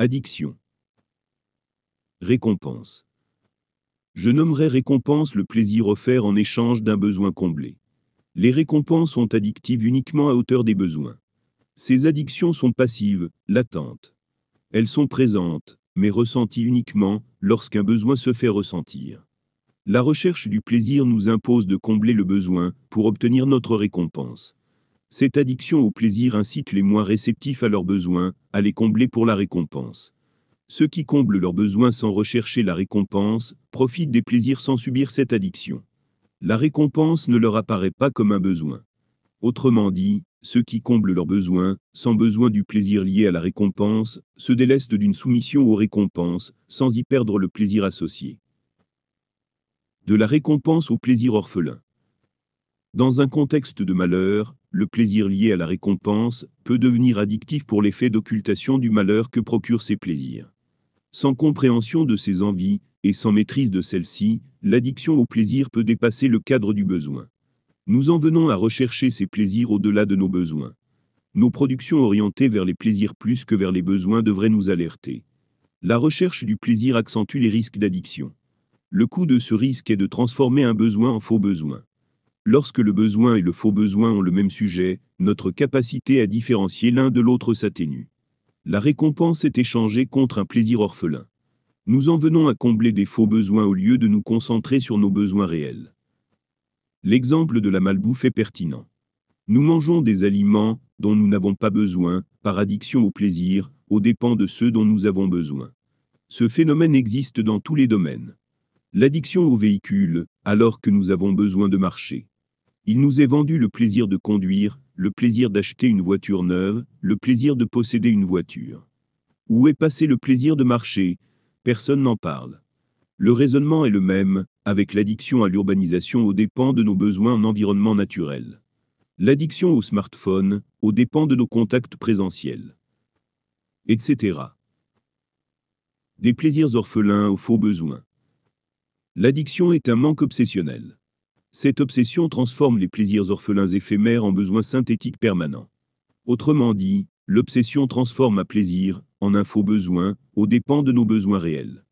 Addiction. Récompense. Je nommerai récompense le plaisir offert en échange d'un besoin comblé. Les récompenses sont addictives uniquement à hauteur des besoins. Ces addictions sont passives, latentes. Elles sont présentes, mais ressenties uniquement lorsqu'un besoin se fait ressentir. La recherche du plaisir nous impose de combler le besoin pour obtenir notre récompense. Cette addiction au plaisir incite les moins réceptifs à leurs besoins, à les combler pour la récompense. Ceux qui comblent leurs besoins sans rechercher la récompense, profitent des plaisirs sans subir cette addiction. La récompense ne leur apparaît pas comme un besoin. Autrement dit, ceux qui comblent leurs besoins, sans besoin du plaisir lié à la récompense, se délestent d'une soumission aux récompenses, sans y perdre le plaisir associé. De la récompense au plaisir orphelin. Dans un contexte de malheur, le plaisir lié à la récompense peut devenir addictif pour l'effet d'occultation du malheur que procurent ces plaisirs. Sans compréhension de ses envies, et sans maîtrise de celles-ci, l'addiction au plaisir peut dépasser le cadre du besoin. Nous en venons à rechercher ces plaisirs au-delà de nos besoins. Nos productions orientées vers les plaisirs plus que vers les besoins devraient nous alerter. La recherche du plaisir accentue les risques d'addiction. Le coût de ce risque est de transformer un besoin en faux besoin. Lorsque le besoin et le faux besoin ont le même sujet, notre capacité à différencier l'un de l'autre s'atténue. La récompense est échangée contre un plaisir orphelin. Nous en venons à combler des faux besoins au lieu de nous concentrer sur nos besoins réels. L'exemple de la malbouffe est pertinent. Nous mangeons des aliments dont nous n'avons pas besoin, par addiction au plaisir, aux dépens de ceux dont nous avons besoin. Ce phénomène existe dans tous les domaines. L'addiction au véhicule, alors que nous avons besoin de marcher. Il nous est vendu le plaisir de conduire, le plaisir d'acheter une voiture neuve, le plaisir de posséder une voiture. Où est passé le plaisir de marcher? Personne n'en parle. Le raisonnement est le même, avec l'addiction à l'urbanisation aux dépens de nos besoins en environnement naturel. L'addiction au smartphone, aux dépens de nos contacts présentiels. Etc. Des plaisirs orphelins aux faux besoins. L'addiction est un manque obsessionnel. Cette obsession transforme les plaisirs orphelins éphémères en besoins synthétiques permanents. Autrement dit, l'obsession transforme un plaisir en un faux besoin, aux dépens de nos besoins réels.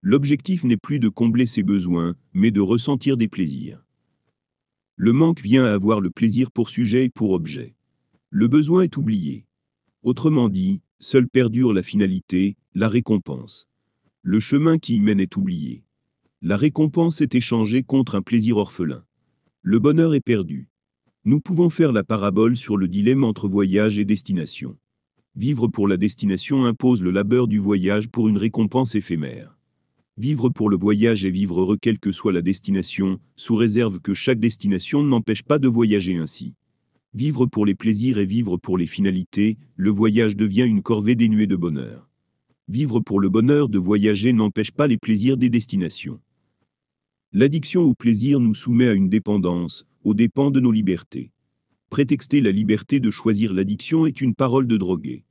L'objectif n'est plus de combler ces besoins, mais de ressentir des plaisirs. Le manque vient à avoir le plaisir pour sujet et pour objet. Le besoin est oublié. Autrement dit, seule perdure la finalité, la récompense. Le chemin qui y mène est oublié. La récompense est échangée contre un plaisir orphelin. Le bonheur est perdu. Nous pouvons faire la parabole sur le dilemme entre voyage et destination. Vivre pour la destination impose le labeur du voyage pour une récompense éphémère. Vivre pour le voyage et vivre heureux quelle que soit la destination, sous réserve que chaque destination n'empêche pas de voyager ainsi. Vivre pour les plaisirs et vivre pour les finalités, le voyage devient une corvée dénuée de bonheur. Vivre pour le bonheur de voyager n'empêche pas les plaisirs des destinations. L'addiction au plaisir nous soumet à une dépendance, aux dépens de nos libertés. Prétexter la liberté de choisir l'addiction est une parole de drogué.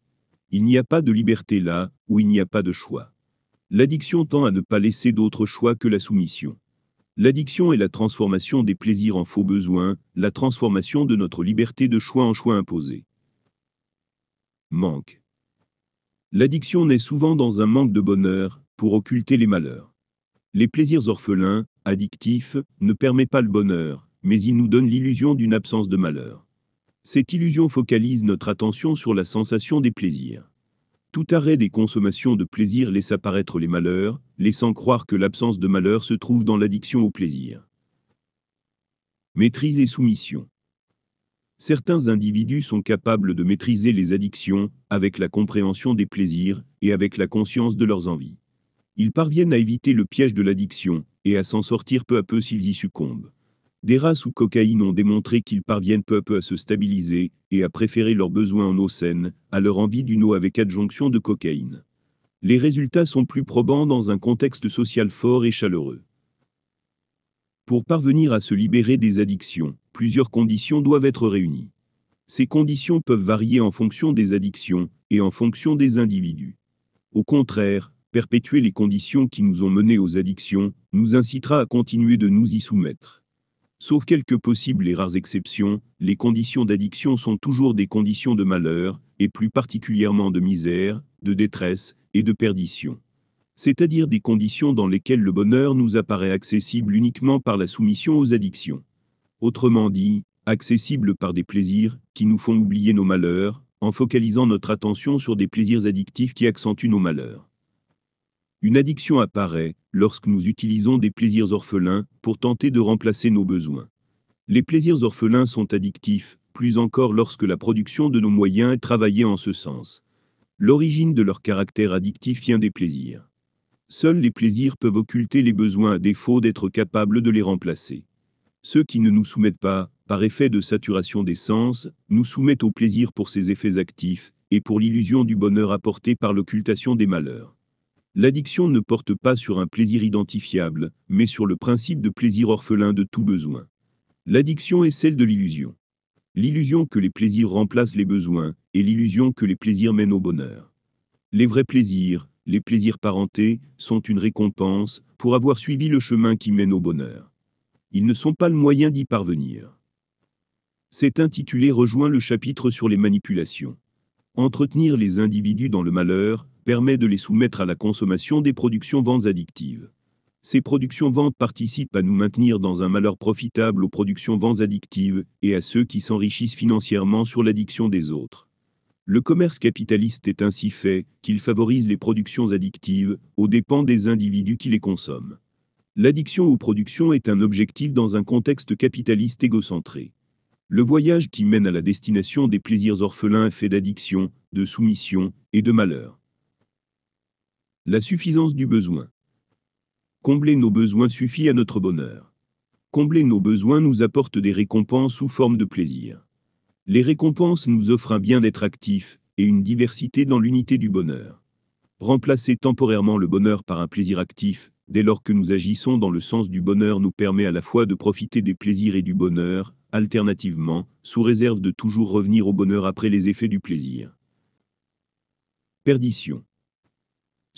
Il n'y a pas de liberté là, où il n'y a pas de choix. L'addiction tend à ne pas laisser d'autre choix que la soumission. L'addiction est la transformation des plaisirs en faux besoins, la transformation de notre liberté de choix en choix imposé. Manque. L'addiction naît souvent dans un manque de bonheur, pour occulter les malheurs. Les plaisirs orphelins, addictifs, ne permettent pas le bonheur, mais ils nous donnent l'illusion d'une absence de malheur. Cette illusion focalise notre attention sur la sensation des plaisirs. Tout arrêt des consommations de plaisir laisse apparaître les malheurs, laissant croire que l'absence de malheur se trouve dans l'addiction au plaisir. Maîtrise et soumission. Certains individus sont capables de maîtriser les addictions, avec la compréhension des plaisirs, et avec la conscience de leurs envies. Ils parviennent à éviter le piège de l'addiction, et à s'en sortir peu à peu s'ils y succombent. Des rats sous cocaïne ont démontré qu'ils parviennent peu à peu à se stabiliser, et à préférer leurs besoins en eau saine, à leur envie d'une eau avec adjonction de cocaïne. Les résultats sont plus probants dans un contexte social fort et chaleureux. Pour parvenir à se libérer des addictions, plusieurs conditions doivent être réunies. Ces conditions peuvent varier en fonction des addictions, et en fonction des individus. Au contraire, perpétuer les conditions qui nous ont menés aux addictions, nous incitera à continuer de nous y soumettre. Sauf quelques possibles et rares exceptions, les conditions d'addiction sont toujours des conditions de malheur, et plus particulièrement de misère, de détresse, et de perdition. C'est-à-dire des conditions dans lesquelles le bonheur nous apparaît accessible uniquement par la soumission aux addictions. Autrement dit, accessible par des plaisirs qui nous font oublier nos malheurs, en focalisant notre attention sur des plaisirs addictifs qui accentuent nos malheurs. Une addiction apparaît lorsque nous utilisons des plaisirs orphelins pour tenter de remplacer nos besoins. Les plaisirs orphelins sont addictifs, plus encore lorsque la production de nos moyens est travaillée en ce sens. L'origine de leur caractère addictif vient des plaisirs. Seuls les plaisirs peuvent occulter les besoins à défaut d'être capables de les remplacer. Ceux qui ne nous soumettent pas, par effet de saturation des sens, nous soumettent au plaisir pour ses effets actifs, et pour l'illusion du bonheur apporté par l'occultation des malheurs. L'addiction ne porte pas sur un plaisir identifiable, mais sur le principe de plaisir orphelin de tout besoin. L'addiction est celle de l'illusion. L'illusion que les plaisirs remplacent les besoins, et l'illusion que les plaisirs mènent au bonheur. Les vrais plaisirs, les plaisirs parentés, sont une récompense pour avoir suivi le chemin qui mène au bonheur. Ils ne sont pas le moyen d'y parvenir. C'est intitulé rejoint le chapitre sur les manipulations. Entretenir les individus dans le malheur permet de les soumettre à la consommation des productions ventes addictives. Ces productions ventes participent à nous maintenir dans un malheur profitable aux productions ventes addictives et à ceux qui s'enrichissent financièrement sur l'addiction des autres. Le commerce capitaliste est ainsi fait qu'il favorise les productions addictives aux dépens des individus qui les consomment. L'addiction aux productions est un objectif dans un contexte capitaliste égocentré. Le voyage qui mène à la destination des plaisirs orphelins est fait d'addiction, de soumission et de malheur. La suffisance du besoin. Combler nos besoins suffit à notre bonheur. Combler nos besoins nous apporte des récompenses sous forme de plaisir. Les récompenses nous offrent un bien d'être actif et une diversité dans l'unité du bonheur. Remplacer temporairement le bonheur par un plaisir actif, dès lors que nous agissons dans le sens du bonheur nous permet à la fois de profiter des plaisirs et du bonheur, alternativement, sous réserve de toujours revenir au bonheur après les effets du plaisir. Perdition.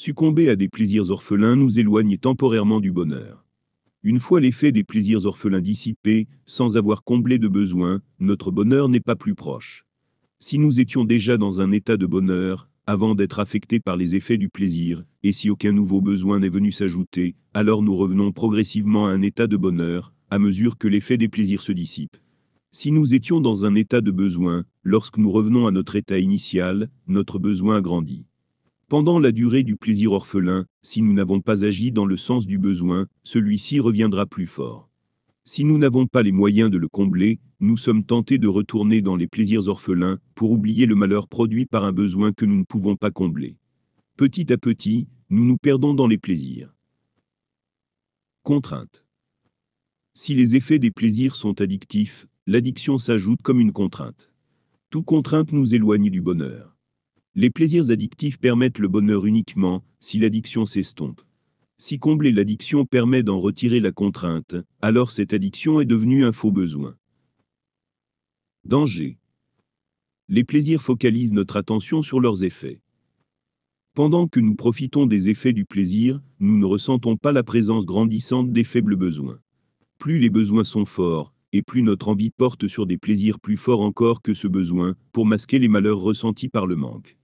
Succomber à des plaisirs orphelins nous éloigne temporairement du bonheur. Une fois l'effet des plaisirs orphelins dissipé, sans avoir comblé de besoins, notre bonheur n'est pas plus proche. Si nous étions déjà dans un état de bonheur, avant d'être affectés par les effets du plaisir, et si aucun nouveau besoin n'est venu s'ajouter, alors nous revenons progressivement à un état de bonheur, à mesure que l'effet des plaisirs se dissipe. Si nous étions dans un état de besoin, lorsque nous revenons à notre état initial, notre besoin grandit. Pendant la durée du plaisir orphelin, si nous n'avons pas agi dans le sens du besoin, celui-ci reviendra plus fort. Si nous n'avons pas les moyens de le combler, nous sommes tentés de retourner dans les plaisirs orphelins pour oublier le malheur produit par un besoin que nous ne pouvons pas combler. Petit à petit, nous nous perdons dans les plaisirs. Contrainte. Si les effets des plaisirs sont addictifs, l'addiction s'ajoute comme une contrainte. Toute contrainte nous éloigne du bonheur. Les plaisirs addictifs permettent le bonheur uniquement si l'addiction s'estompe. Si combler l'addiction permet d'en retirer la contrainte, alors cette addiction est devenue un faux besoin. Danger. Les plaisirs focalisent notre attention sur leurs effets. Pendant que nous profitons des effets du plaisir, nous ne ressentons pas la présence grandissante des faibles besoins. Plus les besoins sont forts, et plus notre envie porte sur des plaisirs plus forts encore que ce besoin, pour masquer les malheurs ressentis par le manque.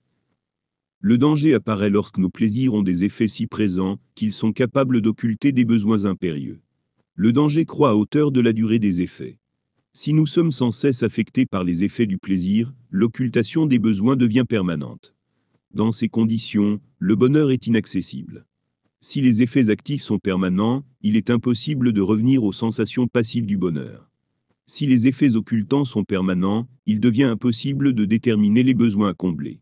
Le danger apparaît lorsque nos plaisirs ont des effets si présents qu'ils sont capables d'occulter des besoins impérieux. Le danger croît à hauteur de la durée des effets. Si nous sommes sans cesse affectés par les effets du plaisir, l'occultation des besoins devient permanente. Dans ces conditions, le bonheur est inaccessible. Si les effets actifs sont permanents, il est impossible de revenir aux sensations passives du bonheur. Si les effets occultants sont permanents, il devient impossible de déterminer les besoins à combler.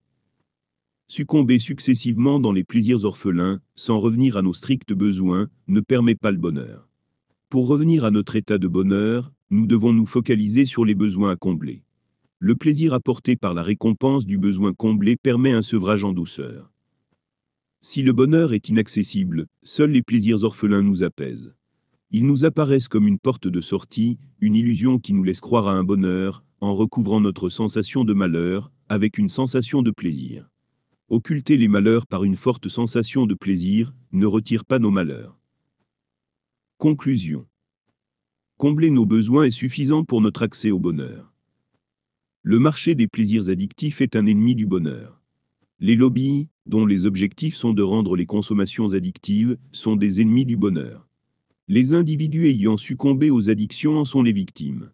Succomber successivement dans les plaisirs orphelins, sans revenir à nos stricts besoins, ne permet pas le bonheur. Pour revenir à notre état de bonheur, nous devons nous focaliser sur les besoins à combler. Le plaisir apporté par la récompense du besoin comblé permet un sevrage en douceur. Si le bonheur est inaccessible, seuls les plaisirs orphelins nous apaisent. Ils nous apparaissent comme une porte de sortie, une illusion qui nous laisse croire à un bonheur, en recouvrant notre sensation de malheur, avec une sensation de plaisir. Occulter les malheurs par une forte sensation de plaisir ne retire pas nos malheurs. Conclusion. Combler nos besoins est suffisant pour notre accès au bonheur. Le marché des plaisirs addictifs est un ennemi du bonheur. Les lobbies, dont les objectifs sont de rendre les consommations addictives, sont des ennemis du bonheur. Les individus ayant succombé aux addictions en sont les victimes.